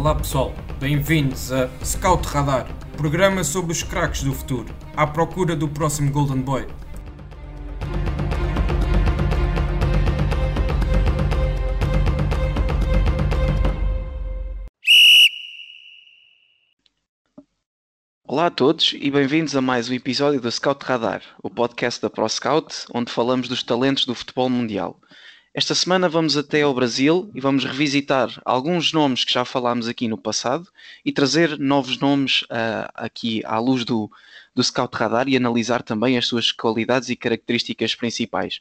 Olá pessoal, bem-vindos a Scout Radar, programa sobre os craques do futuro, à procura do próximo Golden Boy. Olá a todos e bem-vindos a mais um episódio do Scout Radar, o podcast da ProScout, onde falamos dos talentos do futebol mundial. Esta semana vamos até ao Brasil e vamos revisitar alguns nomes que já falámos aqui no passado e trazer novos nomes uh, aqui à luz do, do Scout Radar e analisar também as suas qualidades e características principais.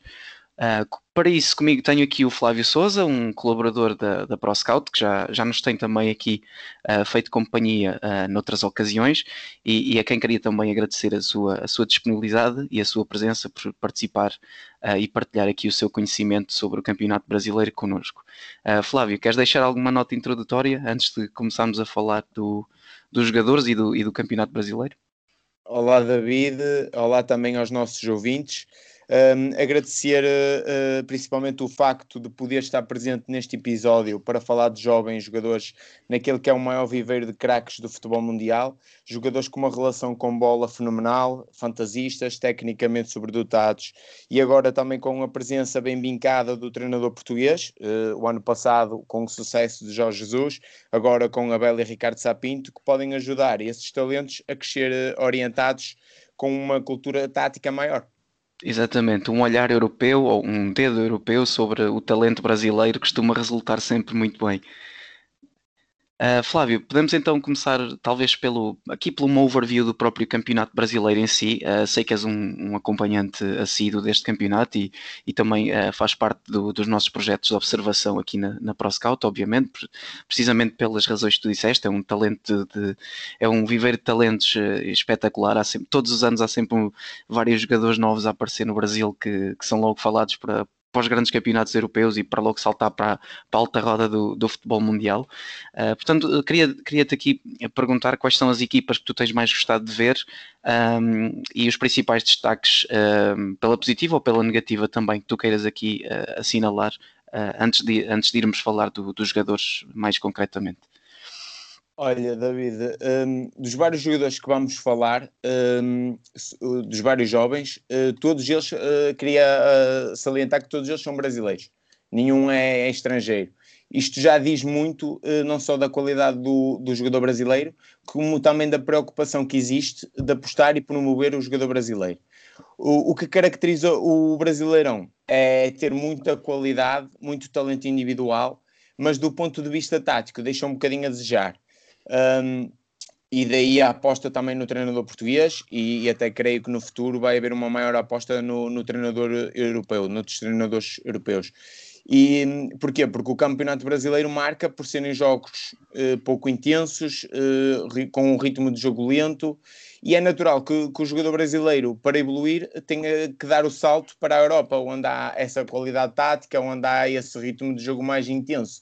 Uh, para isso, comigo tenho aqui o Flávio Souza, um colaborador da, da ProScout, que já, já nos tem também aqui uh, feito companhia uh, noutras ocasiões e, e, a quem queria também agradecer a sua, a sua disponibilidade e a sua presença por participar e partilhar aqui o seu conhecimento sobre o Campeonato Brasileiro connosco. Flávio, queres deixar alguma nota introdutória antes de começarmos a falar do, dos jogadores e do, e do Campeonato Brasileiro? Olá, David. Olá também aos nossos ouvintes. Um, agradecer uh, principalmente o facto de poder estar presente neste episódio para falar de jovens jogadores naquele que é o maior viveiro de craques do futebol mundial, jogadores com uma relação com bola fenomenal, fantasistas, tecnicamente sobredotados e agora também com a presença bem vincada do treinador português, uh, o ano passado com o sucesso de Jorge Jesus, agora com Abel e Ricardo Sapinto, que podem ajudar esses talentos a crescer uh, orientados com uma cultura tática maior. Exatamente, um olhar europeu ou um dedo europeu sobre o talento brasileiro costuma resultar sempre muito bem. Uh, Flávio, podemos então começar talvez pelo aqui pelo um overview do próprio campeonato brasileiro em si. Uh, sei que és um, um, acompanhante assíduo deste campeonato e, e também uh, faz parte do, dos nossos projetos de observação aqui na, na ProScout, obviamente, precisamente pelas razões que tu disseste. É um talento de, é um viver de talentos espetacular. Há sempre, todos os anos há sempre vários jogadores novos a aparecer no Brasil que, que são logo falados para, para os grandes campeonatos europeus e para logo saltar para, para a alta roda do, do futebol mundial. Uh, portanto, queria, queria-te aqui perguntar quais são as equipas que tu tens mais gostado de ver um, e os principais destaques, um, pela positiva ou pela negativa também, que tu queiras aqui uh, assinalar uh, antes, de, antes de irmos falar do, dos jogadores mais concretamente. Olha, David, um, dos vários jogadores que vamos falar, um, dos vários jovens, uh, todos eles, uh, queria uh, salientar que todos eles são brasileiros, nenhum é, é estrangeiro. Isto já diz muito, não só da qualidade do, do jogador brasileiro, como também da preocupação que existe de apostar e promover o jogador brasileiro. O, o que caracteriza o Brasileirão é ter muita qualidade, muito talento individual, mas do ponto de vista tático deixa um bocadinho a desejar um, e daí a aposta também no treinador português e, e, até creio que no futuro vai haver uma maior aposta no, no treinador europeu, noutros treinadores europeus. E porquê? Porque o Campeonato Brasileiro marca por serem jogos eh, pouco intensos, eh, com um ritmo de jogo lento, e é natural que, que, o jogador brasileiro, para evoluir, tenha que dar o salto para a Europa, onde há essa qualidade tática, onde há esse ritmo de jogo mais intenso.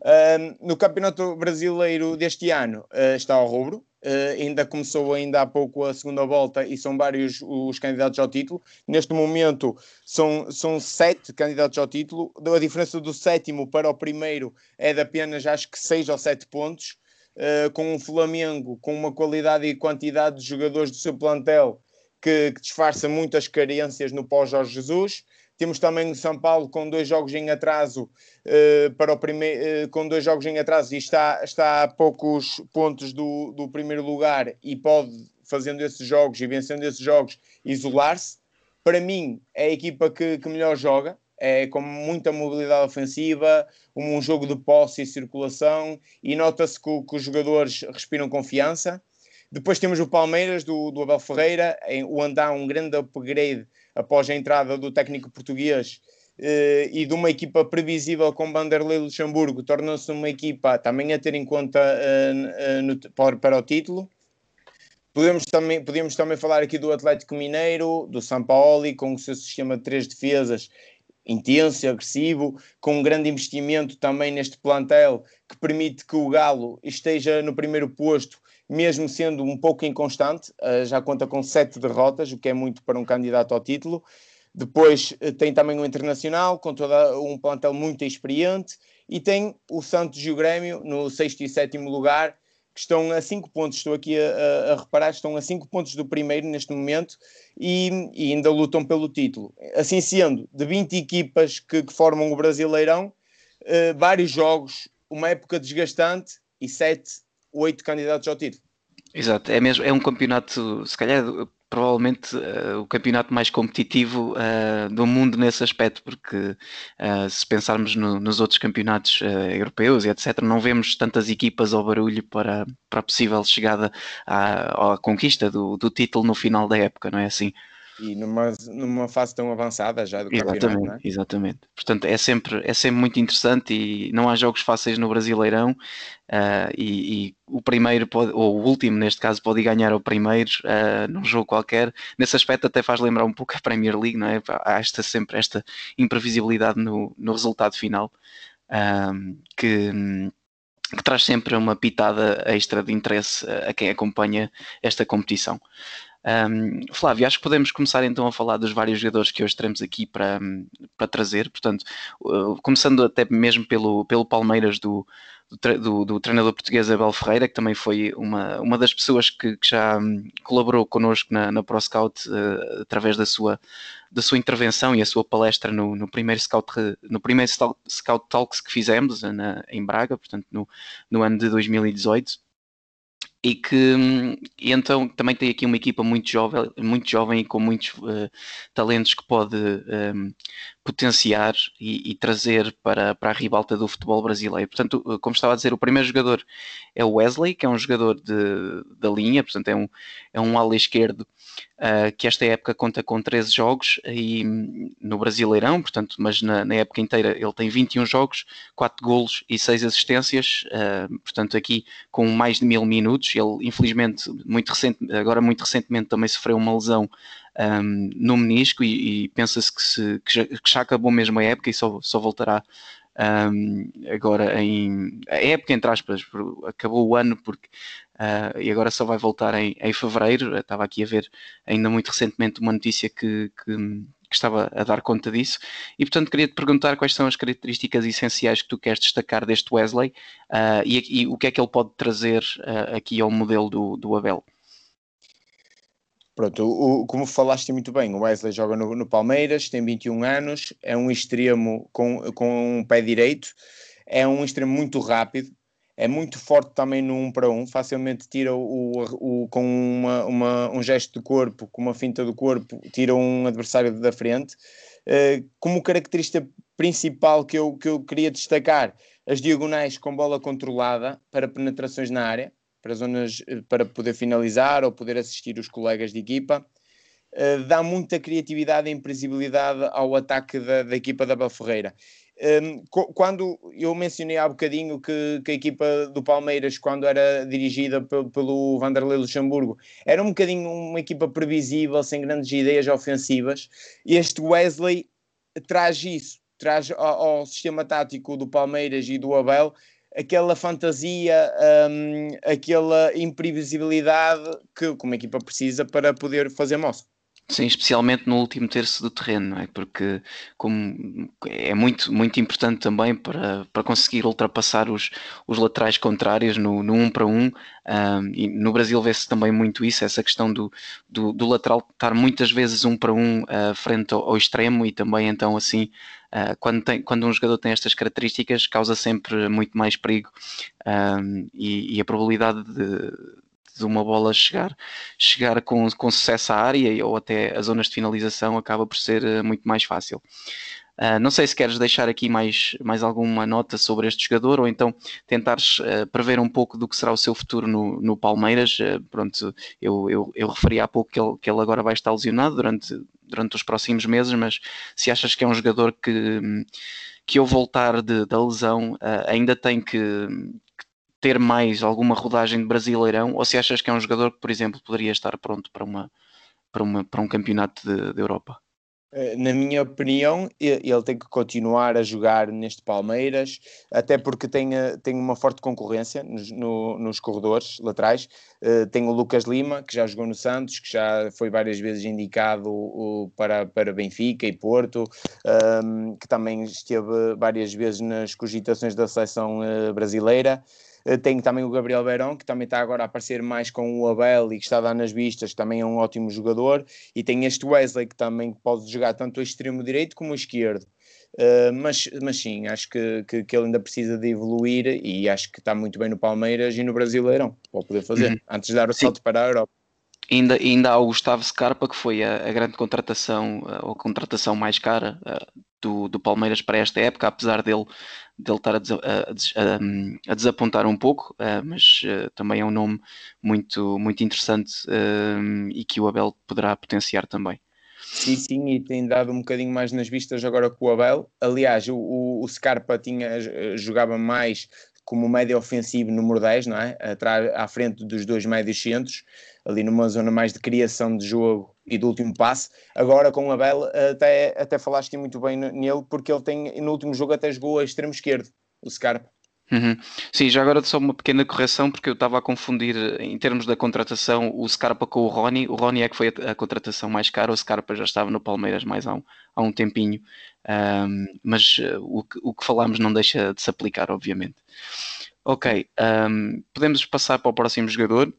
Uh, no Campeonato Brasileiro deste ano uh, está ao rubro, uh, ainda começou ainda há pouco a segunda volta e são vários os candidatos ao título. Neste momento são, são sete candidatos ao título, a diferença do sétimo para o primeiro é de apenas acho que seis ou sete pontos, ah, com um Flamengo com uma qualidade e quantidade de jogadores do seu plantel que, que disfarça muitas carências no pós-Jorge Jesus. Temos também o São Paulo com dois jogos em atraso uh, para o primeiro, uh, com dois jogos em atraso e está, está a poucos pontos do, do primeiro lugar e pode, fazendo esses jogos e vencendo esses jogos, isolar-se. Para mim, é a equipa que, que melhor joga, é com muita mobilidade ofensiva, um jogo de posse e circulação, e nota-se que, que, os jogadores respiram confiança. Depois temos o Palmeiras, do, do Abel Ferreira, em, o Andar, um grande upgrade após a entrada do técnico português eh, e de uma equipa previsível com Vanderlei Luxemburgo, tornou-se uma equipa também a ter em conta eh, eh, no, para, o título. Podemos também, podemos também falar aqui do Atlético Mineiro, do São Paulo, com o seu sistema de três defesas intenso agressivo, com um grande investimento também neste plantel que permite que o Galo esteja no primeiro posto mesmo sendo um pouco inconstante, uh, já conta com sete derrotas, o que é muito para um candidato ao título. Depois uh, tem também o Internacional, com todo um plantel muito experiente, e tem o Santos e o Grêmio no sexto e sétimo lugar, que estão a 5 pontos, estou aqui a, a, reparar, estão a 5 pontos do primeiro neste momento e, e, ainda lutam pelo título. Assim sendo, de 20 equipas que, que formam o Brasileirão, uh, vários jogos, uma época desgastante e 7, 8 candidatos ao título. Exato, é mesmo, é um campeonato, se calhar provavelmente uh, o campeonato mais competitivo uh, do mundo nesse aspecto, porque uh, se pensarmos no, nos outros campeonatos europeus e etc., não vemos tantas equipas ao barulho para, para a possível chegada à, à conquista do, do título no final da época, não é assim? E numa, numa fase tão avançada já do exatamente, campeonato. É? Exatamente. Portanto, é sempre, é sempre muito interessante e não há jogos fáceis no Brasileirão uh, e, e, o primeiro, pode, ou o último neste caso, pode ganhar o primeiro uh, num jogo qualquer. Nesse aspecto até faz lembrar um pouco a Premier League, não é? Há esta, sempre esta imprevisibilidade no, no resultado final uh, que que traz sempre uma pitada extra de interesse a quem acompanha esta competição. Um, Flávio, acho que podemos começar então a falar dos vários jogadores que hoje teremos aqui para, para trazer. Portanto, uh, começando até mesmo pelo, pelo Palmeiras do, do, do, treinador português Abel Ferreira, que também foi uma, uma das pessoas que, que já um, colaborou connosco na, na ProScout uh, através da sua, da sua intervenção e a sua palestra no, no primeiro Scout, no primeiro Scout Talks que fizemos na, em Braga, portanto, no, no ano de 2018 e que e então também tem aqui uma equipa muito jovem, muito jovem e com muitos uh, talentos que pode um, ehm, potenciar e, e, trazer para, para a ribalta do futebol brasileiro. Portanto, eh, como estava a dizer, o primeiro jogador é o Wesley, que é um jogador de, da linha, portanto é um, é um ala esquerdo uh, que esta época conta com 13 jogos e, no Brasileirão, portanto, mas na, na, época inteira ele tem 21 jogos, 4 golos e 6 assistências, uh, portanto aqui com mais de mil minutos. Ele, infelizmente, muito recente, agora muito recentemente também sofreu uma lesão um, no menisco e, e pensa-se que, que, já, que, já, acabou mesmo a época e só, só voltará um, agora em a época entre aspas acabou o ano porque uh, e agora só vai voltar em, em fevereiro. Eu estava aqui a ver ainda muito recentemente uma notícia que, que, que estava a dar conta disso. E portanto queria te perguntar quais são as características essenciais que tu queres destacar deste Wesley uh, e, e, o que é que ele pode trazer uh, aqui ao modelo do, do Abel Pronto, o, como falaste muito bem, o Wesley joga no, no, Palmeiras, tem 21 anos, é um extremo com, com um pé direito, é um extremo muito rápido, é muito forte também no 1 um para 1, um, facilmente tira o, o, o com uma, uma, um gesto de corpo, com uma finta do corpo, tira um adversário da frente. Uh, como característica principal que eu, que eu queria destacar, as diagonais com bola controlada para penetrações na área, para zonas eh, para poder finalizar ou poder assistir os colegas de equipa. Uh, dá muita criatividade e imprevisibilidade ao ataque da, da equipa da Abel Ferreira. Um, ehm, quando eu mencionei há bocadinho que, que, a equipa do Palmeiras, quando era dirigida pelo, pelo Vanderlei Luxemburgo, era um bocadinho uma equipa previsível, sem grandes ideias ofensivas, este Wesley traz isso, traz ao, ao sistema tático do Palmeiras e do Abel aquela fantasia, um, aquela imprevisibilidade que uma equipa precisa para poder fazer moça. Sim, especialmente no último terço do terreno, não é? Porque como é muito, muito importante também para, para conseguir ultrapassar os, os laterais contrários no, no um para um. um e no Brasil vê-se também muito isso, essa questão do, do, do, lateral estar muitas vezes um para um uh, frente ao, ao, extremo e também então assim uh, quando, tem, quando um jogador tem estas características causa sempre muito mais perigo um, e, e a probabilidade de de uma bola chegar, chegar com, com sucesso à área ou até as zonas de finalização acaba por ser eh, muito mais fácil. Uh, não sei se queres deixar aqui mais, mais alguma nota sobre este jogador ou então tentares uh, prever um pouco do que será o seu futuro no, no Palmeiras. Uh, pronto, eu, eu, eu referi há pouco que ele, que ele agora vai estar lesionado durante, durante os próximos meses, mas se achas que é um jogador que, que ao voltar de, da lesão ainda tem que, ter mais alguma rodagem de Brasileirão ou se achas que é um jogador que, por exemplo, poderia estar pronto para, uma, para, uma, para um campeonato de, de Europa? Eh, na minha opinião, ele tem que continuar a jogar neste Palmeiras, até porque tem, eh, tem uma forte concorrência nos, no, nos corredores laterais. Uh, tem o Lucas Lima, que já jogou no Santos, que já foi várias vezes indicado para, para Benfica e Porto, ehm, que também esteve várias vezes nas cogitações da seleção uh, brasileira. Eh, tenho também o Gabriel Verão, que também está agora a aparecer mais com o Abel e que está a dar nas vistas, que também é um ótimo jogador. E tem este Wesley, que também pode jogar tanto o extremo direito como o esquerdo. Uh, mas, mas sim, acho que, que, que, ele ainda precisa de evoluir e acho que está muito bem no Palmeiras e no Brasileirão, para poder fazer, uhum. antes de dar o sim. salto para a Europa. Ainda, ainda há o Gustavo Scarpa, que foi a, a grande contratação, a, a contratação mais cara do, do Palmeiras para esta época, apesar dele dele estar a, des a, a, desapontar um pouco, mas também é um nome muito, muito interessante e que o Abel poderá potenciar também. Sim, sim, e tem dado um bocadinho mais nas vistas agora com o Abel. Aliás, o, o Scarpa tinha, jogava mais como médio ofensivo número 10, não é? Atrás, à frente dos dois médios centros, ali numa zona mais de criação de jogo e do último passe. Agora com o Abel, até, até falaste muito bem nele, porque ele tem, no último jogo até jogou a extremo esquerdo, o Scarpa. Uhum. Sim, já agora só uma pequena correção, porque eu estava a confundir em termos da contratação o Scarpa com o Rony. O Rony é que foi a, a contratação mais cara, o Scarpa já estava no Palmeiras mais há um, há um tempinho, um, mas uh, o, que, o que falámos não deixa de se aplicar, obviamente. Ok, um, podemos passar para o próximo jogador,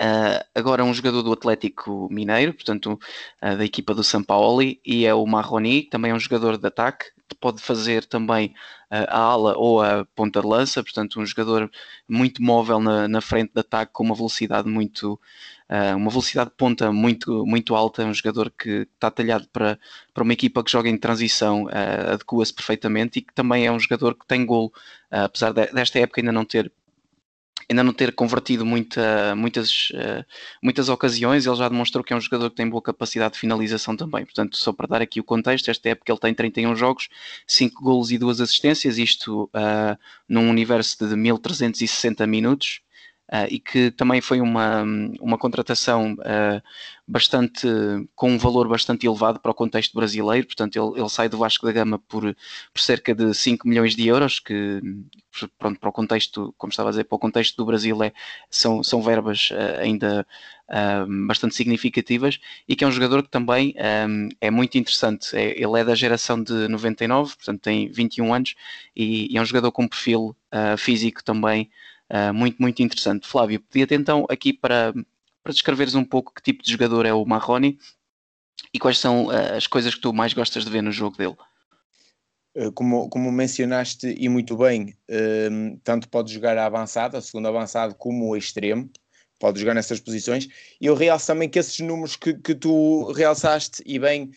Uh, agora é um jogador do Atlético Mineiro, portanto, uh, da equipa do São Paulo, e é o Marroni, também é um jogador de ataque, pode fazer também a ala ou a ponta de lança, portanto, um jogador muito móvel na, na frente de ataque, com uma velocidade muito. uma velocidade de ponta muito, muito alta, um jogador que está talhado para, para uma equipa que joga em transição, adequa-se perfeitamente e que também é um jogador que tem golo, apesar de, desta época ainda não ter ainda não ter convertido muita, muitas, uh, muitas ocasiões, ele já demonstrou que é um jogador que tem boa capacidade de finalização também. Portanto, só para dar aqui o contexto, esta época ele tem 31 jogos, 5 golos e 2 assistências, isto uh, num universo de 1360 minutos. Uh, e que também foi uma, uma contratação uh, bastante com um valor bastante elevado para o contexto brasileiro, portanto ele, ele sai do Vasco da Gama por, por cerca de 5 milhões de euros, que pronto, para o contexto, como estava a dizer, para o contexto do Brasil é, são, são verbas uh, ainda bastante significativas e que é um jogador que também um, é muito interessante, é, ele é da geração de 99, portanto tem 21 anos e, e é um jogador com perfil físico também uh, muito, muito interessante. Flávio, pedia-te então aqui para, para descreveres um pouco que tipo de jogador é o Marroni e quais são uh, as coisas que tu mais gostas de ver no jogo dele. Eh, como, como mencionaste e muito bem, tanto pode jogar a avançada, segundo avançado, como o extremo, pode jogar nessas posições. E eu realço também que esses números que, que tu realçaste e bem,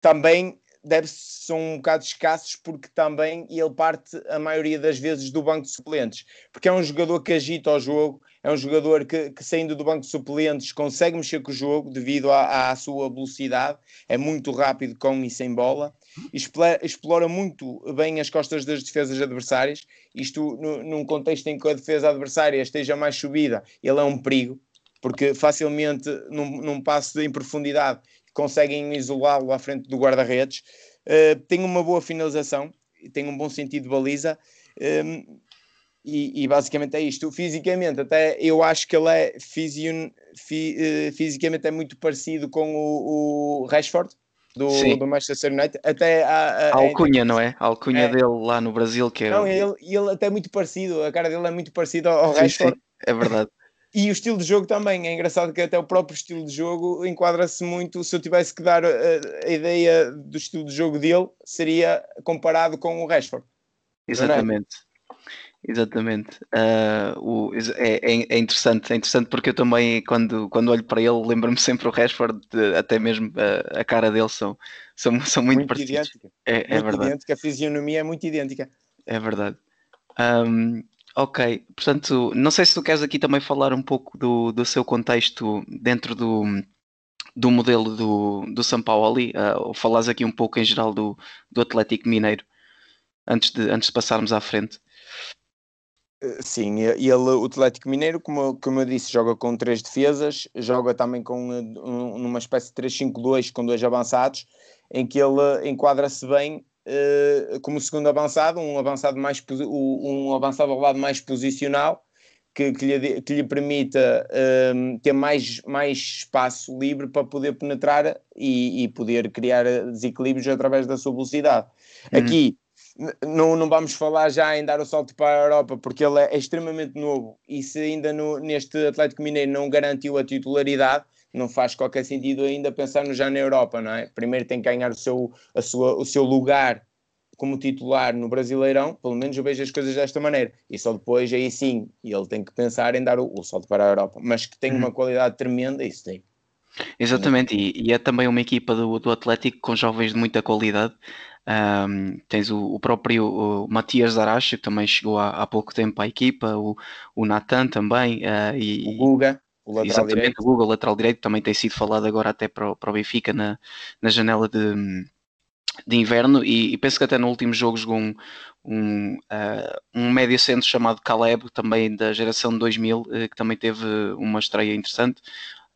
também deve são um bocado escassos porque também ele parte a maioria das vezes do banco de suplentes, porque é um jogador que agita o jogo, é um jogador que, que saindo do banco de suplentes consegue mexer com o jogo devido à, à sua velocidade, é muito rápido com e sem bola, explora, explora muito bem as costas das defesas adversárias, isto no, num contexto em que a defesa adversária esteja mais subida, ele é um perigo, porque facilmente num, num passo em profundidade conseguem isolá-lo à frente do guarda-redes. Uh, tem uma boa finalização, tem um bom sentido de baliza. Um, ehm, e, e, basicamente é isto. Fisicamente, até eu acho que ele é fi, uh, fisicamente é muito parecido com o, o Rashford do, do, Manchester United. Até a, a, a alcunha, não é? A alcunha é. dele lá no Brasil que é. Não, ele, ele até é muito parecido, a cara dele é muito parecido ao, ao sim, Rashford. Sim, é verdade. E o estilo de jogo também, é engraçado que até o próprio estilo de jogo enquadra-se muito. Se eu tivesse que dar a, eh, a, ideia do estilo de jogo dele, seria comparado com o Rashford. Exatamente. Exatamente. Uh, o, é, é, é, interessante, é interessante porque eu também, quando, quando olho para ele, lembro-me sempre o Rashford, de, até mesmo a, a, cara dele são, são, são muito, muito parecidos. Idêntica. É, é muito verdade. idêntica, a fisionomia é muito idêntica. É verdade. Um, Ok, portanto, não sei se tu queres aqui também falar um pouco do, do seu contexto dentro do, do modelo do, do São Paulo, uh, ou falares aqui um pouco em geral do, do Atlético Mineiro, antes de, antes de passarmos à frente. Eh, sim, ele, o Atlético Mineiro, como, como eu disse, joga com três defesas, joga também com um, numa espécie de 3-5-2 com dois avançados, em que ele enquadra-se bem como segundo avançado, um avançado mais um avançado ao lado mais posicional, que, que, lhe, que lhe permita uh, ter mais, mais espaço livre para poder penetrar e, e poder criar desequilíbrios através da sua velocidade. Uhum. Aqui não, não vamos falar já em dar o salto para a Europa, porque ele é extremamente novo e se ainda no, neste Atlético Mineiro não garantiu a titularidade, não faz qualquer sentido ainda pensar no já na Europa, não é? Primeiro tem que ganhar o seu, a sua, o seu lugar como titular no Brasileirão, pelo menos eu vejo as coisas desta maneira. E só depois, aí sim, ele tem que pensar em dar o, o salto para a Europa. Mas que tem uma uhum. qualidade tremenda, isso tem. Exatamente, e, e, é também uma equipa do, do Atlético com jovens de muita qualidade. Um, tens o, o próprio o Matias Zarache, que também chegou há, há, pouco tempo à equipa, o, o Natan também, uh, e, o Guga, exatamente, direito. o o lateral direito, também tem sido falado agora até para o, para o Benfica na, na janela de, de inverno, e, e, penso que até no último jogo jogou um, um, uh, um médio centro chamado Caleb, também da geração de 2000, uh, que também teve uma estreia interessante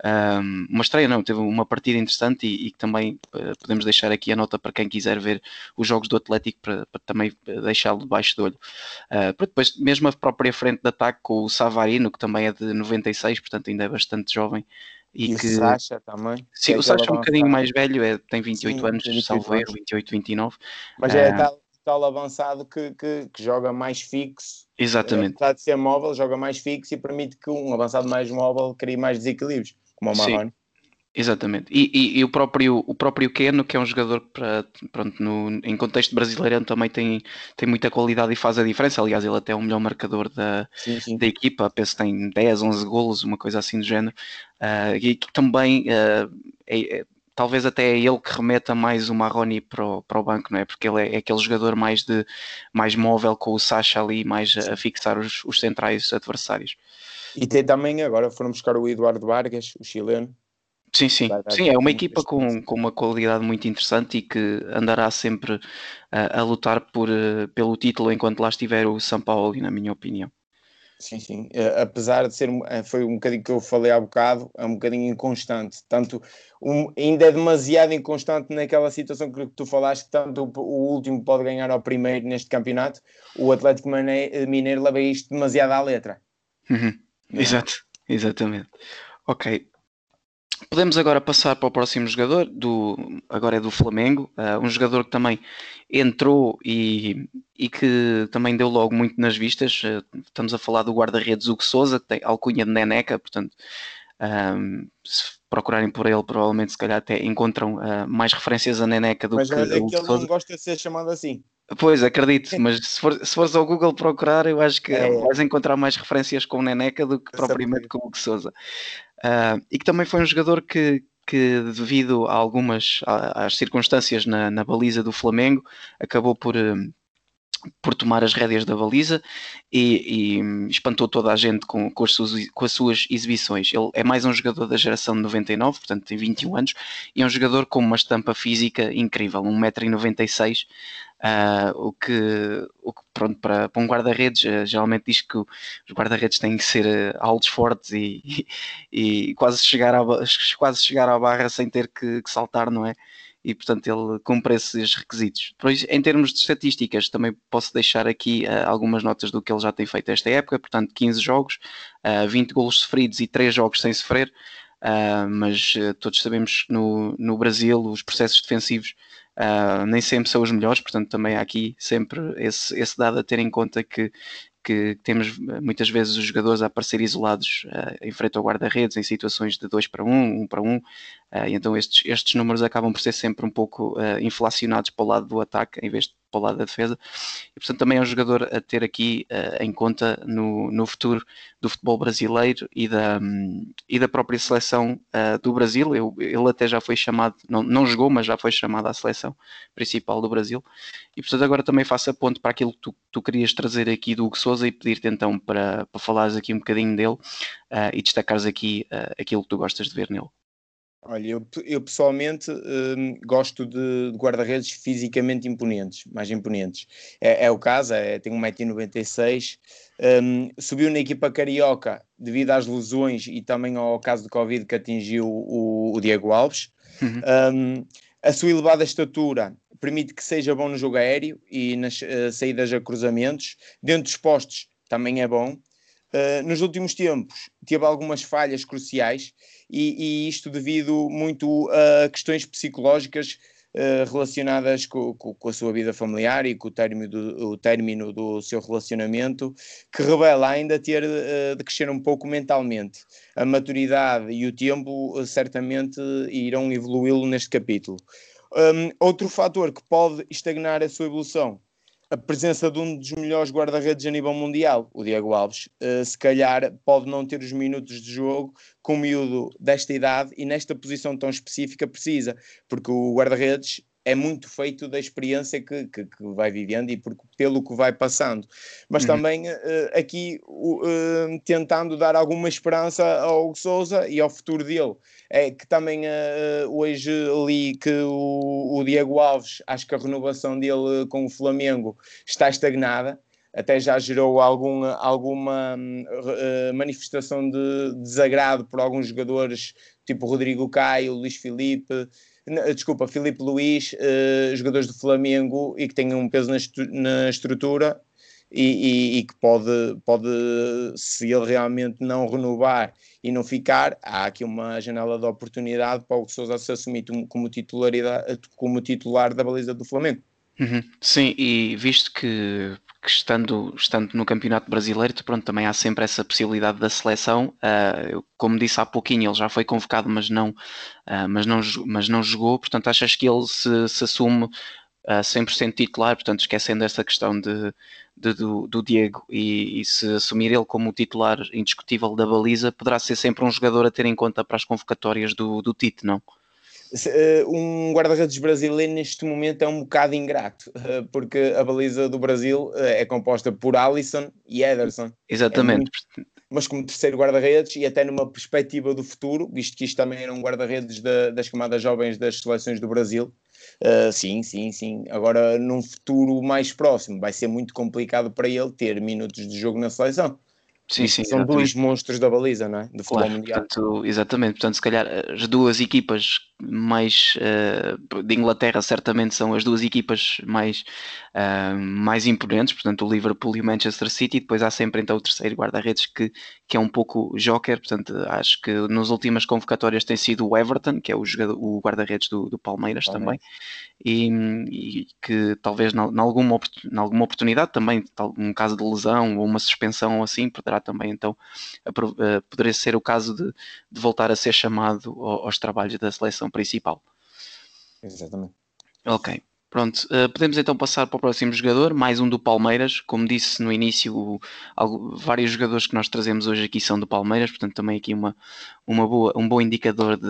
um, uma estreia não, teve uma partida interessante e, que também uh, podemos deixar aqui a nota para quem quiser ver os jogos do Atlético para, para também eh, deixá-lo debaixo do olho. Uh, para depois, mesmo a própria frente de ataque com o Savarino, que também é de 96, portanto ainda é bastante jovem. E, e que... o Sacha também. Sim, o Sacha é um bocadinho mais velho, é, tem 28 Sim, anos, 28 salvo erro, 28, 29. Mas é tal, tal avançado que, que, que, joga mais fixo. Exatamente. Apesar de ser móvel, joga mais fixo e permite que um avançado mais móvel crie mais desequilíbrios como o Marrone. Sim. Exatamente. E, e, e, o, próprio, o próprio Keno, que é um jogador que, para, pronto, no, em contexto brasileiro também tem, tem muita qualidade e faz a diferença. Aliás, ele até é o melhor marcador da, sim, sim. da equipa. Penso que tem 10, 11 golos, uma coisa assim do género. Uh, e que também uh, é, é, talvez até é ele que remeta mais o Marrone para o, para o banco, não é? Porque ele é, é, aquele jogador mais, de, mais móvel com o Sacha ali, mais a, a fixar os, os centrais adversários. E tem também, agora foram buscar o Eduardo Vargas, o chileno. Sim, sim. Sim, é uma equipa com, com uma qualidade muito interessante e que andará sempre a, a lutar por, uh, pelo título enquanto lá estiver o São Paulo, na minha opinião. Sim, sim. Uh, apesar de ser, uh, foi um bocadinho que eu falei há bocado, é um bocadinho inconstante. Tanto, um, ainda é demasiado inconstante naquela situação que tu falaste, que tanto o, o, último pode ganhar ao primeiro neste campeonato, o Atlético Mineiro leva isto demasiado à letra. Uhum. Exato, exatamente. Ok. Podemos agora passar para o próximo jogador, do, agora é do Flamengo, uh, um jogador que também entrou e, e que também deu logo muito nas vistas. Uh, estamos a falar do guarda-redes Hugo Souza, que tem alcunha de Neneca, portanto, um, se procurarem por ele, provavelmente se calhar até encontram uh, mais referências a Neneca do Mas que Mas é que ele não gosta de ser chamado assim. Pois, acredito, mas se, for, se fores ao Google procurar, eu acho que é. vais encontrar mais referências com o Neneca do que propriamente com o Hugo Souza. Uh, e que também foi um jogador que, que devido a algumas às circunstâncias na, na baliza do Flamengo, acabou por, uh, por tomar as rédeas da baliza e, e espantou toda a gente com, com, as suas, com, as suas, exibições. Ele é mais um jogador da geração de 99, portanto tem 21 anos, e é um jogador com uma estampa física incrível, 1,96m, Uh, o, que, o que, pronto, para, para um guarda-redes, uh, geralmente diz que os guarda-redes têm que ser uh, altos, fortes e, e, e, quase, chegar à, quase chegar à barra sem ter que, que, saltar, não é? E portanto ele cumpre esses requisitos. Pois, em termos de estatísticas, também posso deixar aqui algumas notas do que ele já tem feito esta época, portanto 15 jogos, 20 golos sofridos e 3 jogos sem sofrer. mas todos sabemos que no, no Brasil os processos defensivos Uh, nem sempre são os melhores, portanto também há aqui sempre esse, esse dado a ter em conta que, que temos muitas vezes os jogadores a aparecer isolados uh, em frente ao guarda-redes em situações de 2 para 1, um, 1 para 1, um, uh, então estes, estes números acabam por ser sempre um pouco uh, inflacionados para o lado do ataque em vez de para o lado da defesa. E, portanto, também é um jogador a ter aqui uh, em conta no, no futuro do futebol brasileiro e da, um, e da própria seleção do Brasil. Eu, ele até já foi chamado, não, não jogou, mas já foi chamado à seleção principal do Brasil. E, portanto, agora também faço a ponto para aquilo que tu, tu querias trazer aqui do Hugo Souza e pedir-te então para, para falares aqui um bocadinho dele e destacares aqui aquilo que tu gostas de ver nele. Olha, eu, eu pessoalmente hum, gosto de, de guarda-redes fisicamente imponentes, mais imponentes. É, é o caso, é, tem 1,96m, um, subiu na equipa carioca devido às lesões e também ao caso de Covid que atingiu o, o Diego Alves. Uhum. Um, a sua elevada estatura permite que seja bom no jogo aéreo e nas uh, saídas a cruzamentos. Dentro dos postos também é bom. Uh, nos últimos tempos teve algumas falhas cruciais e, e isto devido muito a questões psicológicas uh, relacionadas com, a sua vida familiar e com o término do, o término do seu relacionamento, que revela ainda ter uh, de crescer um pouco mentalmente. A maturidade e o tempo uh, certamente irão evoluí-lo neste capítulo. Um, outro fator que pode estagnar a sua evolução a presença de um dos melhores guarda-redes a nível mundial, o Diego Alves, uh, se calhar pode não ter os minutos de jogo com o miúdo desta idade e nesta posição tão específica precisa, porque o guarda-redes é muito feito da experiência que, que, que, vai vivendo e por, pelo que vai passando. Mas uhum. também uh, aqui uh, tentando dar alguma esperança ao Souza e ao futuro dele. É que também uh, hoje li que o, o, Diego Alves, acho que a renovação dele com o Flamengo está estagnada. Até já gerou algum, alguma manifestação de desagrado por alguns jogadores, tipo Rodrigo Caio, Luís Filipe, desculpa, Filipe Luís, uh, jogadores do Flamengo e que têm um peso na, na estrutura e, e, e, que pode, pode, se ele realmente não renovar e não ficar, há aqui uma janela de oportunidade para o Sousa se assumir como, titularidade, como titular da baliza do Flamengo. Uhum. Sim, e visto que, que, estando, estando no Campeonato Brasileiro, pronto, também há sempre essa possibilidade da seleção. Uh, como disse há pouquinho, ele já foi convocado, mas não, uh, mas não, mas não jogou. Portanto, achas que ele se, se assume uh, 100% titular? Portanto, esquecendo essa questão de, de do, do, Diego e, e, se assumir ele como titular indiscutível da baliza, poderá ser sempre um jogador a ter em conta para as convocatórias do, do Tite, não? Eh, um guarda-redes brasileiro neste momento é um bocado ingrato, eh, porque a baliza do Brasil eh, é composta por Alisson e Ederson. Exatamente. É muito, mas como terceiro guarda-redes e até numa perspectiva do futuro, visto que isto também era um guarda-redes da, das camadas jovens das seleções do Brasil. Uh, sim, sim, sim. Agora, num futuro mais próximo, vai ser muito complicado para ele ter minutos de jogo na seleção. Sim, sim, São exatamente. dois monstros da baliza, não é? Do futebol claro, mundial. Portanto, exatamente, portanto, se calhar as duas equipas mais uh, de Inglaterra certamente são as duas equipas mais, uh, mais imponentes, portanto o Liverpool e o Manchester City, depois há sempre então o terceiro guarda-redes que, que é um pouco joker, portanto acho que nas últimas convocatórias tem sido o Everton, que é o, o guarda-redes do, do, Palmeiras também, e, e, que talvez em alguma, alguma oportunidade também, um caso de lesão ou uma suspensão assim, poderá também então uh, poderia ser o caso de, de voltar a ser chamado aos trabalhos da seleção principal. Exatamente. Ok. Pronto, uh, podemos então passar para o próximo jogador, mais um do Palmeiras. Como disse no início, vários jogadores que nós trazemos hoje aqui são do Palmeiras, portanto, também aqui uma, uma boa, um bom indicador de,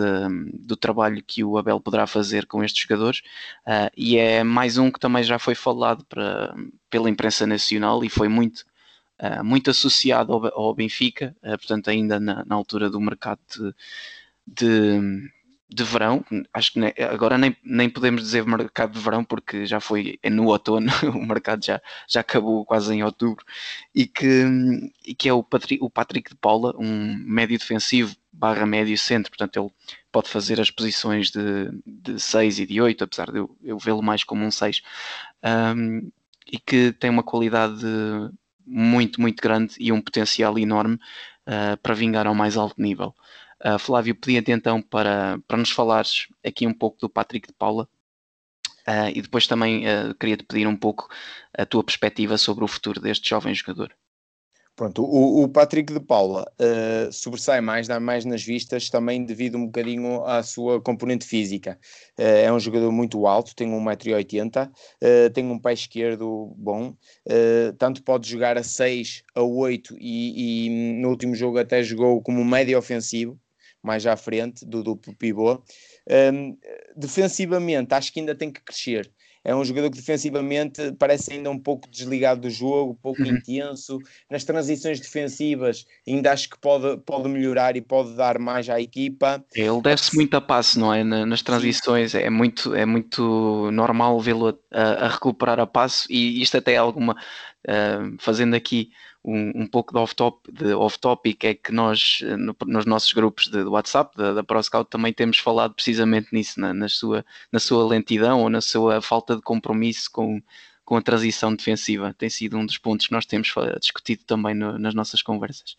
do trabalho que o Abel poderá fazer com estes jogadores. Uh, e é mais um que também já foi falado para, pela imprensa nacional e foi muito, muito associado ao, ao Benfica, portanto, ainda na, na, altura do mercado de, de de verão, acho que nem, agora nem, nem podemos dizer mercado de verão porque já foi é no outono, o mercado já, já acabou quase em outubro, e que, e que é o Patrick, o Patrick de Paula, um médio defensivo barra médio centro, portanto ele pode fazer as posições de, de 6 e de 8, apesar de eu, eu vê-lo mais como um 6, um, e que tem uma qualidade muito, muito grande e um potencial enorme uh, para vingar ao mais alto nível. Uh, Flávio, pedia-te então para, para nos falares aqui um pouco do Patrick de Paula uh, e depois também queria-te pedir um pouco a tua perspectiva sobre o futuro deste jovem jogador. Pronto, o, o Patrick de Paula uh, sobressai mais, dá mais nas vistas, também devido um bocadinho à sua componente física. Uh, é um jogador muito alto, tem 1,80m, uh, tem um pé esquerdo bom, tanto pode jogar a 6, a 8 e, e no último jogo até jogou como médio ofensivo, mais à frente do duplo pivô. Um, defensivamente, acho que ainda tem que crescer. É um jogador que defensivamente parece ainda um pouco desligado do jogo, pouco uhum. intenso. Nas transições defensivas, ainda acho que pode, pode melhorar e pode dar mais à equipa. Ele deve-se muito a passe, não é? Nas transições é muito, é muito normal vê-lo a, a, recuperar a passo e isto até é alguma. Uh, fazendo aqui um, um pouco de off-topic, off -topic, é que nós, eh, no, nos nossos grupos de, de WhatsApp, da, da ProScout, também temos falado precisamente nisso, na, na, sua, na sua lentidão ou na sua falta de compromisso com, com a transição defensiva. Tem sido um dos pontos que nós temos discutido também no, nas nossas conversas.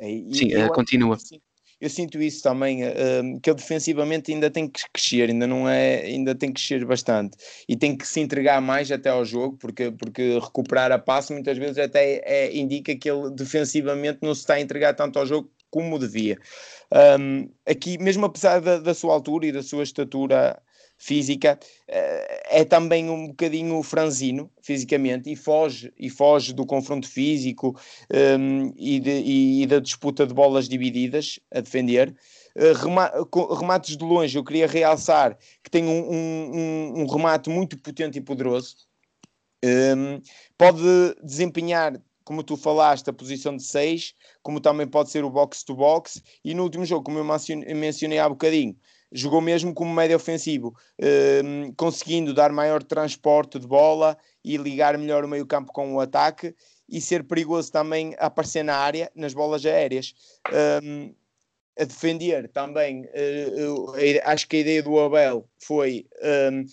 É, e, Sim, uh, continua. Assim, eu sinto isso também, uh, que ele defensivamente ainda tem que crescer, ainda não é, ainda tem que crescer bastante e tem que se entregar mais até ao jogo, porque, porque recuperar a passe muitas vezes até é, indica que ele defensivamente não se está a entregar tanto ao jogo como devia. Um, aqui, mesmo apesar da, da, sua altura e da sua estatura física, é também um bocadinho franzino fisicamente e foge, e foge do confronto físico um, e, de, e, da disputa de bolas divididas a defender. Uh, remates de longe, eu queria realçar que tem um, um, um remate muito potente e poderoso. Um, pode desempenhar, como tu falaste, a posição de 6, como também pode ser o box-to-box. -box, e no último jogo, como eu mencionei há bocadinho, jogou mesmo como médio ofensivo, uh, conseguindo dar maior transporte de bola e ligar melhor o meio-campo com o ataque e ser perigoso também aparecer na área nas bolas aéreas. Um, a defender também, uh, acho que a ideia do Abel foi um,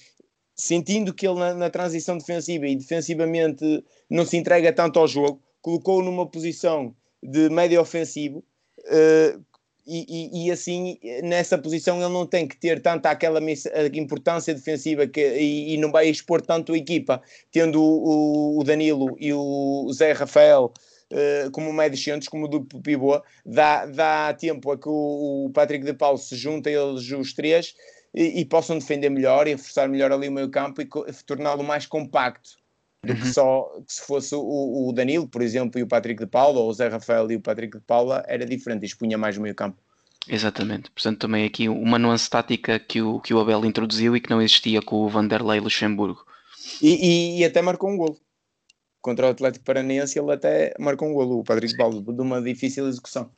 sentindo que ele na, na, transição defensiva e defensivamente não se entrega tanto ao jogo, colocou numa posição de médio ofensivo. Uh, e, e, e, assim nessa posição ele não tem que ter tanta aquela importância defensiva que, e, e, não vai expor tanto a equipa, tendo o, o Danilo e o Zé Rafael uh, como médios centros, como o do pivô, dá, dá tempo a que o, Patrick de Paulo se junte a eles os três e, e, possam defender melhor e reforçar melhor ali o meio campo e torná-lo mais compacto do que uhum. só que se fosse o, o, Danilo, por exemplo, e o Patrick de Paula, ou o Zé Rafael e o Patrick de Paula, era diferente, expunha mais o meio campo. Exatamente, portanto também aqui uma nuance tática que o, que o Abel introduziu e que não existia com o Vanderlei Luxemburgo. E, e, e até marcou um golo. Contra o Atlético Paranaense ele até marcou um golo, o Patrick de Paulo, de uma difícil execução.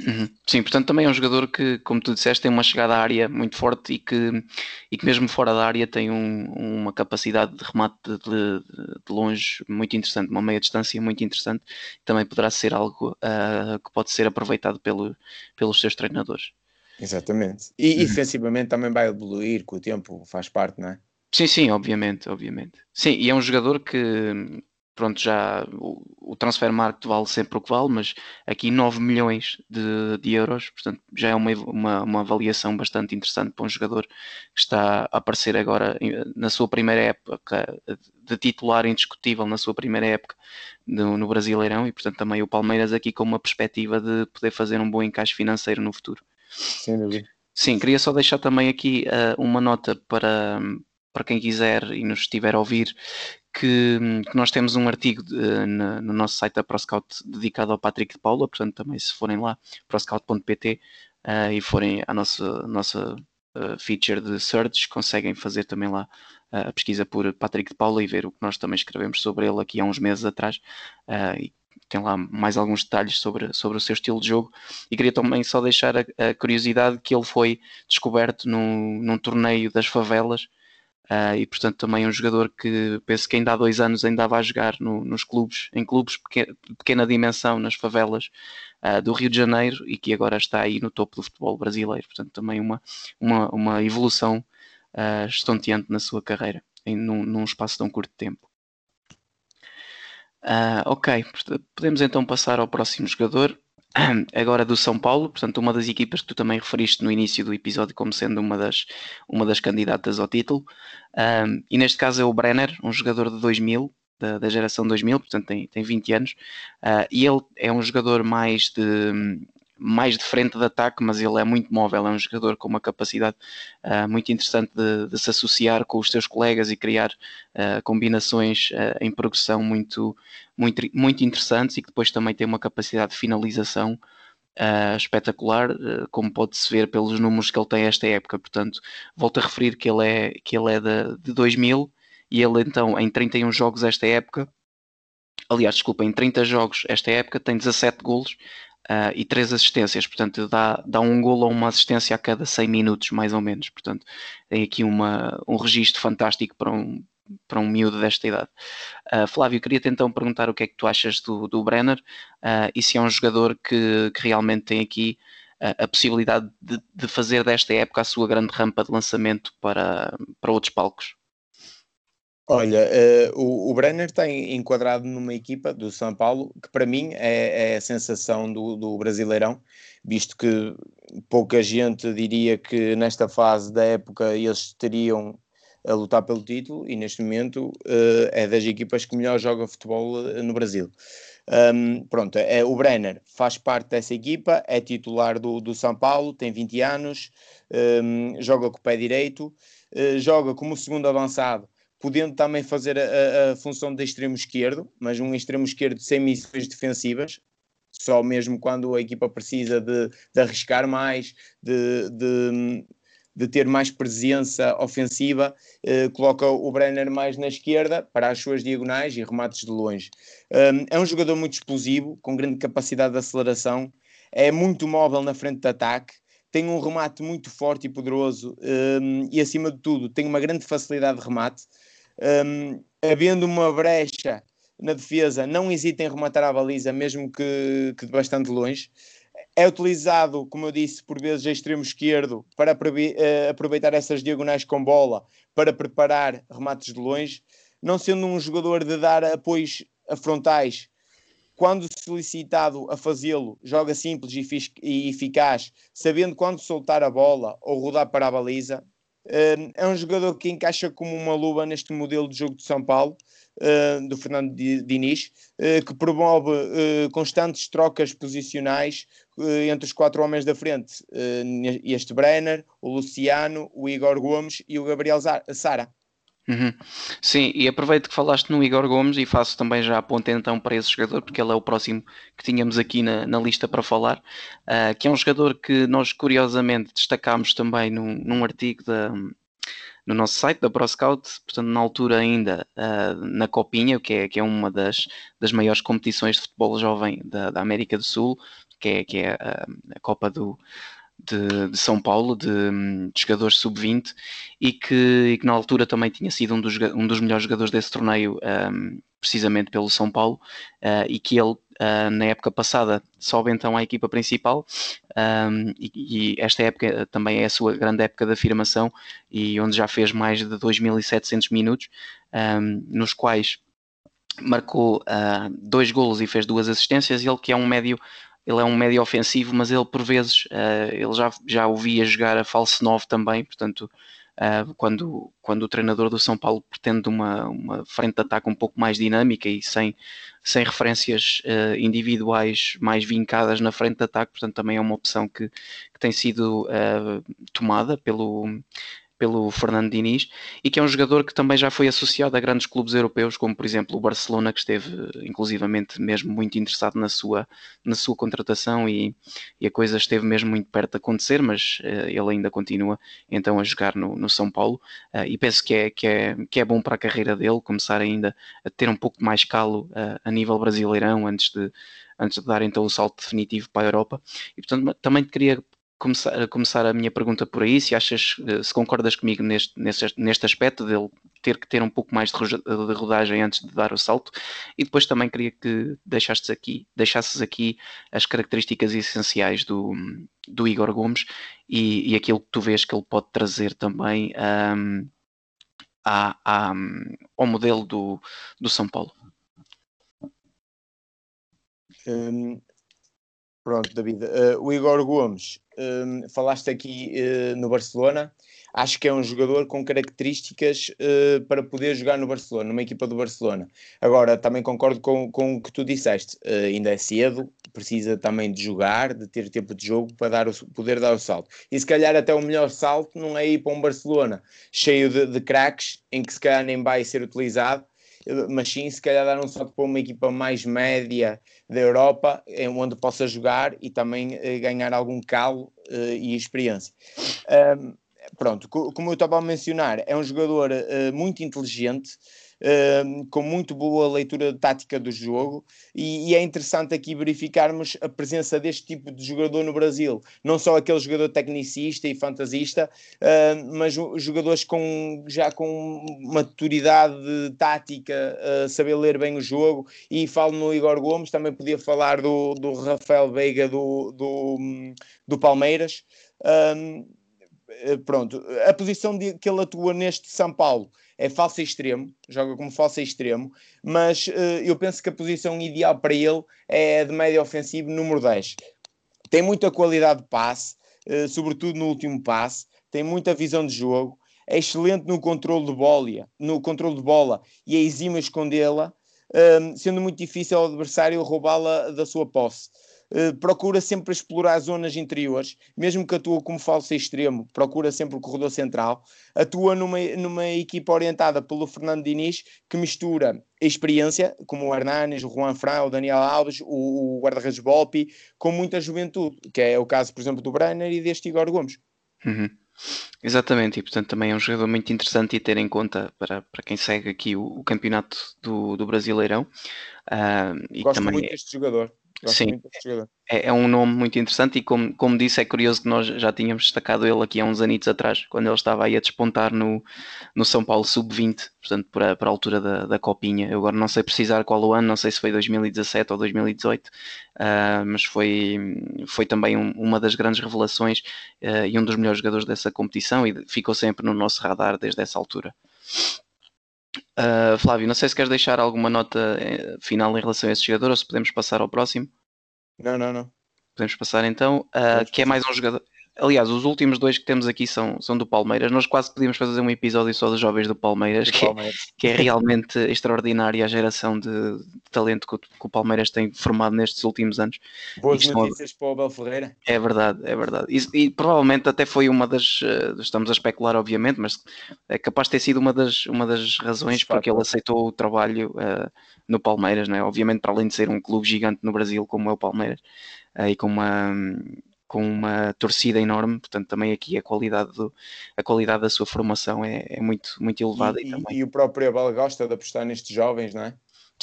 Uhum. Sim, portanto também é um jogador que, como tu disseste, tem uma chegada à área muito forte e que, e que mesmo fora da área tem um, uma capacidade de remate de, de, de, longe muito interessante, uma meia distância muito interessante. Também poderá ser algo uh, que pode ser aproveitado pelo, pelos seus treinadores. Exatamente. E, uhum. defensivamente também vai evoluir com o tempo, faz parte, não é? Sim, sim, obviamente, obviamente. Sim, e é um jogador que pronto, já o, o transfer market vale sempre o que vale, mas aqui 9 milhões de, de euros, portanto já é uma, uma, uma, avaliação bastante interessante para um jogador que está a aparecer agora na sua primeira época de titular indiscutível na sua primeira época no, no Brasileirão e portanto também o Palmeiras aqui com uma perspectiva de poder fazer um bom encaixe financeiro no futuro. Sem dúvida. Sim, queria só deixar também aqui uh, uma nota para, para quem quiser e nos estiver a ouvir, que, que nós temos um artigo de, na, no nosso site da ProScout dedicado ao Patrick de Paula, portanto também se forem lá, proscout.pt uh, eh, e forem à nossa, nossa uh, feature de search, conseguem fazer também lá a pesquisa por Patrick de Paula e ver o que nós também escrevemos sobre ele aqui há uns meses atrás e tem lá mais alguns detalhes sobre, sobre o seu estilo de jogo. E queria também só deixar a, a curiosidade que ele foi descoberto num, num torneio das favelas Uh, e portanto também é um jogador que penso que ainda há dois anos ainda vai jogar no, nos clubes, em clubes de pequena dimensão nas favelas uh, do Rio de Janeiro e que agora está aí no topo do futebol brasileiro. Portanto, também uma, uma, uma evolução uh, estonteante na sua carreira, em, num, num espaço tão curto de tempo. Uh, ok, podemos então passar ao próximo jogador, agora do São Paulo, portanto, uma das equipas que tu também referiste no início do episódio como sendo uma das, uma das candidatas ao título. Um, e neste caso é o Brenner, um jogador de 2000, da, da geração 2000, portanto tem, tem 20 anos, uh, e ele é um jogador mais de, mais de frente de ataque, mas ele é muito móvel, é um jogador com uma capacidade uh, muito interessante de, de, se associar com os seus colegas e criar uh, combinações uh, em progressão muito, muito, muito interessantes e que depois também tem uma capacidade de finalização espetacular, como pode-se ver pelos números que ele tem esta época. Portanto, volto a referir que ele é, que ele é de, de 2000 e ele então em 31 jogos esta época, aliás, desculpa, em 30 jogos esta época tem 17 golos uh, e 3 assistências, portanto dá, dá um golo ou uma assistência a cada 100 minutos, mais ou menos, portanto tem aqui uma, um registro fantástico para um, para um miúdo desta idade. Uh, Flávio, queria-te então perguntar o que é que tu achas do, do Brenner uh, e se é um jogador que, que realmente tem aqui a possibilidade de, de, fazer desta época a sua grande rampa de lançamento para, para outros palcos. Olha, o, o, Brenner está enquadrado numa equipa do São Paulo que para mim é, é a sensação do, do Brasileirão, visto que pouca gente diria que nesta fase da época eles teriam a lutar pelo título e neste momento uh, é das equipas que melhor joga futebol eh, no Brasil. Um, pronto, é, o Brenner faz parte dessa equipa, é titular do, do São Paulo, tem 20 anos, um, joga com o pé direito, uh, joga como segundo avançado, podendo também fazer a, a, função de extremo esquerdo, mas um extremo esquerdo sem missões defensivas, só mesmo quando a equipa precisa de, de arriscar mais, de, de de ter mais presença ofensiva, eh, coloca o Brenner mais na esquerda para as suas diagonais e remates de longe. Um, é um jogador muito explosivo, com grande capacidade de aceleração, é muito móvel na frente de ataque, tem um remate muito forte e poderoso um, e, acima de tudo, tem uma grande facilidade de remate. Um, havendo uma brecha na defesa, não hesita em rematar a baliza, mesmo que, que de bastante longe. É utilizado, como eu disse, por vezes a extremo esquerdo para eh, aproveitar essas diagonais com bola para preparar remates de longe, não sendo um jogador de dar apoios a frontais, quando solicitado a fazê-lo, joga simples e eficaz, sabendo quando soltar a bola ou rodar para a baliza. Eh, é um jogador que encaixa como uma luva neste modelo de jogo de São Paulo uh, do Fernando Diniz, uh, que promove uh, constantes trocas posicionais entre os quatro homens da frente, este Brenner, o Luciano, o Igor Gomes e o Gabriel Sara. Uhum. Sim, e aproveito que falaste no Igor Gomes e faço também já a ponta então para esse jogador, porque ele é o próximo que tínhamos aqui na, na lista para falar, uh, que é um jogador que nós curiosamente destacámos também num, num artigo da, no nosso site da ProScout, portanto, na altura ainda uh, na Copinha, que é, que é uma das, das maiores competições de futebol jovem da, da América do Sul, que é, que é a, a Copa do, de, de, São Paulo, de, de jogadores sub-20, e que, e que, na altura também tinha sido um dos, um dos melhores jogadores desse torneio, um, precisamente pelo São Paulo, uh, e que ele Uh, na época passada sobe então à equipa principal um, e, e, esta época também é a sua grande época de afirmação e onde já fez mais de 2.700 minutos, um, nos quais marcou uh, dois golos e fez duas assistências. Ele que é um médio, ele é um médio ofensivo, mas ele por vezes uh, ele já, já o via jogar a falso 9 também, portanto uh, quando, quando o treinador do São Paulo pretende uma, uma frente de ataque um pouco mais dinâmica e sem, sem referências uh, individuais mais vincadas na frente de ataque, portanto também é uma opção que, que tem sido tomada pelo, pelo Fernando Diniz e que é um jogador que também já foi associado a grandes clubes europeus, como por exemplo o Barcelona, que esteve inclusivamente mesmo muito interessado na sua, na sua contratação e, e a coisa esteve mesmo muito perto de acontecer, mas uh, ele ainda continua então a jogar no, no São Paulo uh, e penso que é, que, é, que é bom para a carreira dele começar ainda a ter um pouco mais calo uh, a nível brasileirão antes de antes de dar então o salto definitivo para a Europa. E portanto também queria começar, começar a minha pergunta por aí, se achas, eh, se concordas comigo neste, neste, neste aspecto dele ter que ter um pouco mais de rodagem antes de dar o salto, e depois também queria que deixasses aqui, deixasses aqui as características essenciais do, do Igor Gomes e, e aquilo que tu vês que ele pode trazer também um, à, à, ao modelo do, do São Paulo. Um, pronto, David. Uh, o Igor Gomes um, falaste aqui uh, no Barcelona, acho que é um jogador com características uh, para poder jogar no Barcelona, numa equipa do Barcelona. Agora, também concordo com, com o que tu disseste, uh, ainda é cedo, precisa também de jogar, de ter tempo de jogo para dar o, poder dar o salto. E se calhar até o melhor salto não é ir para um Barcelona cheio de, de craques, em que se calhar nem vai ser utilizado, mas sim se calhar dar um salto para uma equipa mais média da Europa, onde possa jogar e também uh, ganhar algum calo uh, e experiência. Pronto, como eu estava a mencionar, é um jogador muito inteligente, uh, com muito boa leitura tática do jogo, e, e, é interessante aqui verificarmos a presença deste tipo de jogador no Brasil. Não só aquele jogador tecnicista e fantasista, uh, mas jogadores com, já com maturidade tática, saber ler bem o jogo. E falo no Igor Gomes, também podia falar do, do Rafael Veiga do, do, do Palmeiras. Eh, pronto, a posição de, que ele atua neste São Paulo é falso extremo, joga como falso extremo, mas uh, eu penso que a posição ideal para ele é de médio ofensivo número 10. Tem muita qualidade de passe, uh, sobretudo no último passe, tem muita visão de jogo, é excelente no controle de bola, no controle de bola e é exímio escondê-la, uh, sendo muito difícil ao adversário roubá-la da sua posse. Eh, procura sempre explorar zonas interiores, mesmo que atua como falso extremo, procura sempre o corredor central, atua numa, numa equipa orientada pelo Fernando Diniz, que mistura experiência, como o Hernanes, o Juan Fran, o Daniel Alves, o, o guarda-redes Volpi, com muita juventude, que é o caso, por exemplo, do Brenner e deste Igor Gomes. Uhum. Exatamente, e portanto também é um jogador muito interessante e ter em conta para, para quem segue aqui o, o campeonato do, do Brasileirão. Uh, e Gosto também muito deste jogador. Sim, é, é, um nome muito interessante e como, como disse, é curioso que nós já tínhamos destacado ele aqui há uns anitos atrás, quando ele estava aí a despontar no, no São Paulo Sub-20, portanto, para, para a altura da, da Copinha. Eu agora não sei precisar qual o ano, não sei se foi 2017 ou 2018, uh, ah, mas foi, foi também um, uma das grandes revelações uh, e um dos melhores jogadores dessa competição e ficou sempre no nosso radar desde essa altura. Uh, Flávio, não sei se queres deixar alguma nota eh, final em relação a esse jogador ou se podemos passar ao próximo. Não, não, não. Podemos passar então, uh, que é mais um jogador. Aliás, os últimos dois que temos aqui são, são do Palmeiras. Nós quase podíamos fazer um episódio só dos jovens do Palmeiras, que, é, Palmeiras. É, que, é, realmente extraordinária a geração de, de talento que o, que o, Palmeiras tem formado nestes últimos anos. Boas notícias para o Abel Ferreira. É verdade, é verdade. E, e, provavelmente até foi uma das. Uh, estamos a especular, obviamente, mas é capaz de ter sido uma das, uma das razões porque ele aceitou o trabalho uh, no Palmeiras, não é? Obviamente, para além de ser um clube gigante no Brasil como é o Palmeiras. Uh, e com uma, com uma torcida enorme, portanto também aqui a qualidade, do, a qualidade da sua formação é, é muito, muito elevada. E, e, também... e o próprio Abel gosta de apostar nestes jovens, não é?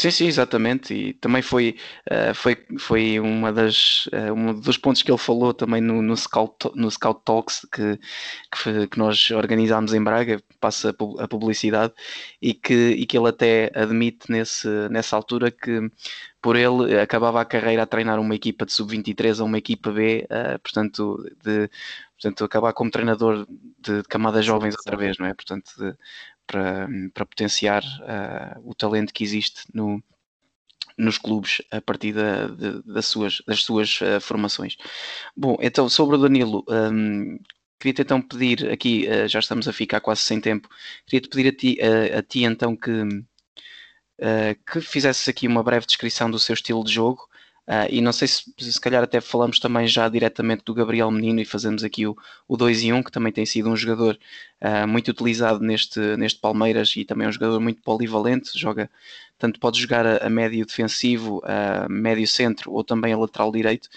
Sim, sim, exatamente. E também foi, uh, foi, foi uma das, uh, um dos pontos que ele falou também no, no, Scout, no Scout Talks que, que, que nós organizámos em Braga, passa a publicidade, e que, e que ele até admite nesse, nessa altura que por ele acabava a carreira a treinar uma equipa de sub-23 a uma equipa B, uh, portanto, de, portanto, acabar como treinador de, de camadas jovens outra vez, não é? Portanto, de, para, para potenciar uh, o talento que existe no, nos clubes a partir da, de, das suas, das suas uh, formações. Bom, então sobre o Danilo, um, queria-te então pedir aqui, uh, já estamos a ficar quase sem tempo, queria-te pedir a ti, a ti então que, que fizesses aqui uma breve descrição do seu estilo de jogo Uh, e não sei se, se calhar até falamos também já diretamente do Gabriel Menino e fazemos aqui o, o 2 e 1, que também tem sido um jogador uh, muito utilizado neste, neste Palmeiras e também é um jogador muito polivalente, joga tanto pode jogar a, a médio defensivo, a médio centro ou também a lateral direito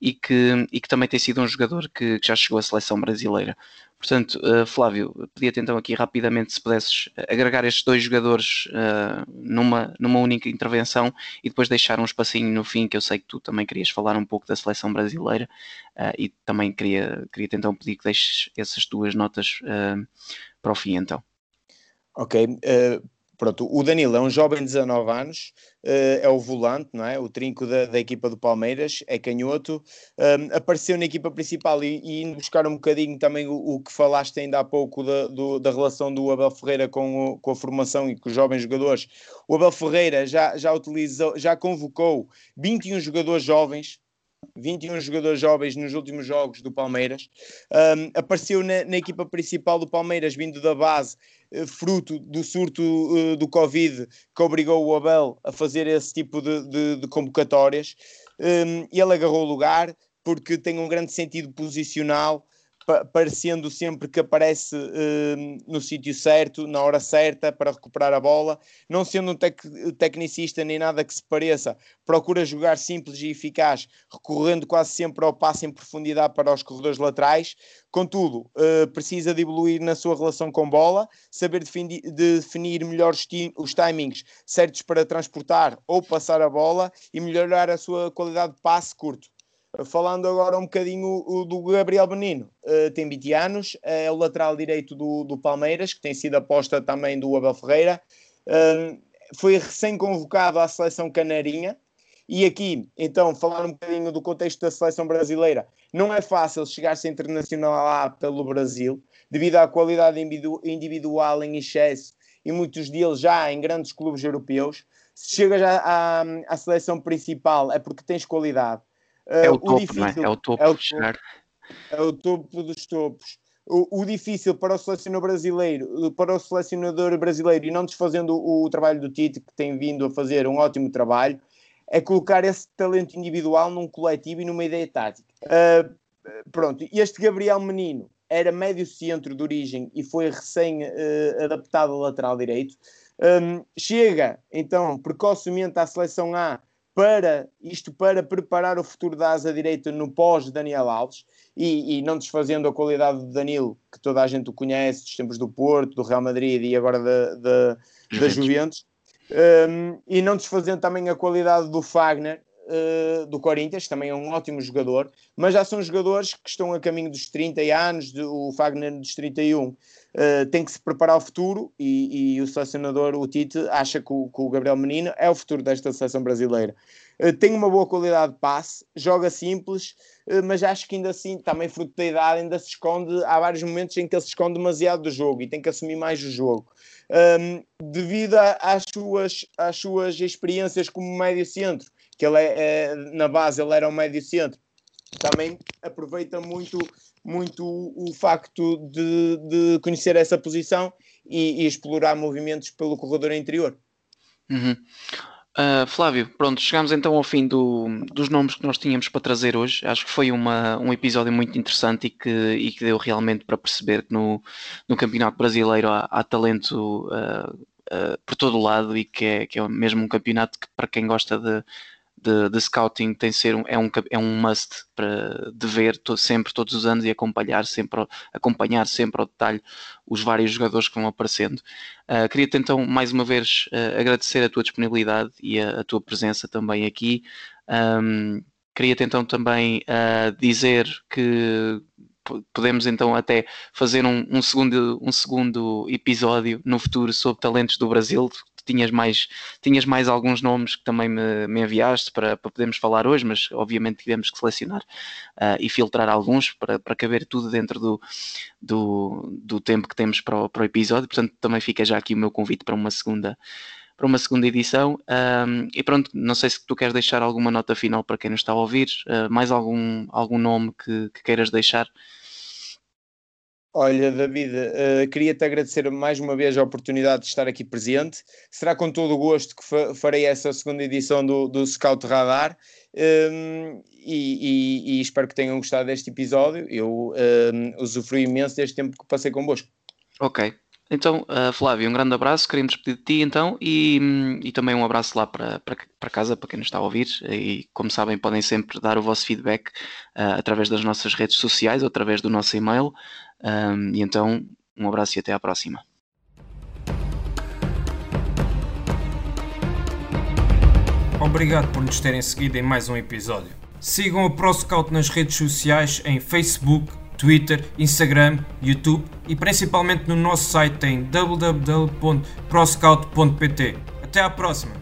e que, e que também tem sido um jogador que, que já chegou à seleção brasileira. Portanto, uh, Flávio, pedia-te então aqui rapidamente se pudesses agregar estes dois jogadores uh, numa, numa única intervenção e depois deixar um espacinho no fim, que eu sei que tu também querias falar um pouco da seleção brasileira uh, e também queria, queria então pedir que deixes essas duas notas para o fim então. Ok, Pronto, o Danilo é um jovem de 19 anos, uh, é o volante, não é? O trinco da, da equipa do Palmeiras, é canhoto, um, apareceu na equipa principal e, e indo buscar um bocadinho também o, o que falaste ainda há pouco da, do, da relação do Abel Ferreira com, o, com a formação e com os jovens jogadores. O Abel Ferreira já, já utilizou, já convocou 21 jogadores jovens 21 jogadores jovens nos últimos jogos do Palmeiras. Um, apareceu na, na, equipa principal do Palmeiras, vindo da base, uh, fruto do surto uh, do Covid, que obrigou o Abel a fazer esse tipo de, de, de convocatórias. Um, ele agarrou o lugar porque tem um grande sentido posicional parecendo sempre que aparece uh, no sítio certo, na hora certa, para recuperar a bola. Não sendo um tec tecnicista nem nada que se pareça, procura jogar simples e eficaz, recorrendo quase sempre ao passe em profundidade para os corredores laterais. Contudo, uh, precisa de evoluir na sua relação com bola, saber definir, melhor os, os timings certos para transportar ou passar a bola e melhorar a sua qualidade de passe curto. Falando agora um bocadinho do Gabriel Benino, uh, tem 20 anos, é o lateral direito do, do Palmeiras, que tem sido aposta também do Abel Ferreira. Uh, foi recém-convocado à seleção canarinha. E aqui, então, falar um bocadinho do contexto da seleção brasileira. Não é fácil chegar-se internacional lá pelo Brasil, devido à qualidade individual em excesso e muitos deles já em grandes clubes europeus. Se chegas à, à, à seleção principal é porque tens qualidade é o, uh, topo, difícil, não é? É o topo é o, chegar. É o topo dos topos. O, o, difícil para o selecionador brasileiro, para o selecionador brasileiro, e não desfazendo o, o trabalho do Tite, que tem vindo a fazer um ótimo trabalho, é colocar esse talento individual num coletivo e numa ideia tática. Uh, pronto, este Gabriel Menino era médio centro de origem e foi recém uh, adaptado ao lateral direito. Um, chega então precocemente à seleção A para isto para preparar o futuro da asa direita no pós Daniel Alves e, e, não desfazendo a qualidade do Danilo, que toda a gente o conhece, dos tempos do Porto, do Real Madrid e agora da, da, da Juventus, um, e não desfazendo também a qualidade do Fagner, uh, do Corinthians, também é um ótimo jogador, mas já são jogadores que estão a caminho dos 30 anos, o Fagner dos 31. Uh, tem que se preparar ao futuro e, e, o selecionador, o Tite, acha que o, que o Gabriel Menino é o futuro desta seleção brasileira. Uh, tem uma boa qualidade de passe, joga simples, mas acho que ainda assim, também fruto da idade, ainda se esconde. Há vários momentos em que ele se esconde demasiado do jogo e tem que assumir mais o jogo. Um, devido às suas, às suas experiências como médio centro, que ele é, é, na base ele era um médio centro, também aproveita muito, muito o facto de, de conhecer essa posição e, e, explorar movimentos pelo corredor interior. Uhum. Uh, Flávio, pronto, chegamos então ao fim do, dos nomes que nós tínhamos para trazer hoje. Acho que foi uma, um episódio muito interessante e que, e que deu realmente para perceber que no, no Campeonato Brasileiro há, há talento uh, uh, por todo o lado e que é, que é mesmo um campeonato que, para quem gosta de, de, de, scouting tem ser um, é, um, é um must para de ver to, sempre, todos os anos e acompanhar sempre, acompanhar sempre ao detalhe os vários jogadores que vão aparecendo. Uh, Queria-te então mais uma vez uh, agradecer a tua disponibilidade e a, a tua presença também aqui. Um, Queria-te então também uh, dizer que podemos então até fazer um, um, segundo, um segundo episódio no futuro sobre talentos do Brasil, tinhas mais, tinhas mais alguns nomes que também me, me enviaste para, para podermos falar hoje, mas obviamente tivemos que selecionar uh, e filtrar alguns para, para caber tudo dentro do, do, do tempo que temos para o, para o episódio. Portanto, também fica já aqui o meu convite para uma segunda para uma segunda edição. Um, e pronto, não sei se tu queres deixar alguma nota final para quem nos está a ouvir, uh, mais algum, algum nome que, que queiras deixar. Olha, David, uh, queria-te agradecer mais uma vez a oportunidade de estar aqui presente. Será com todo o gosto que fa farei essa segunda edição do, do Scout Radar um, ehm, e, e, e, espero que tenham gostado deste episódio. Eu um, ehm, imenso deste tempo que passei convosco. Ok. Então, uh, Flávio, um grande abraço. Queríamos pedir de ti então e, e também um abraço lá para, para, para, casa, para quem nos está a ouvir. E como sabem, podem sempre dar o vosso feedback uh, através das nossas redes sociais ou através do nosso e-mail. Um, e então, um abraço e até à próxima. Obrigado por nos terem seguido em mais um episódio. Sigam a ProScout nas redes sociais em Facebook, Twitter, Instagram, YouTube e principalmente no nosso site em www.proscout.pt. Até à próxima!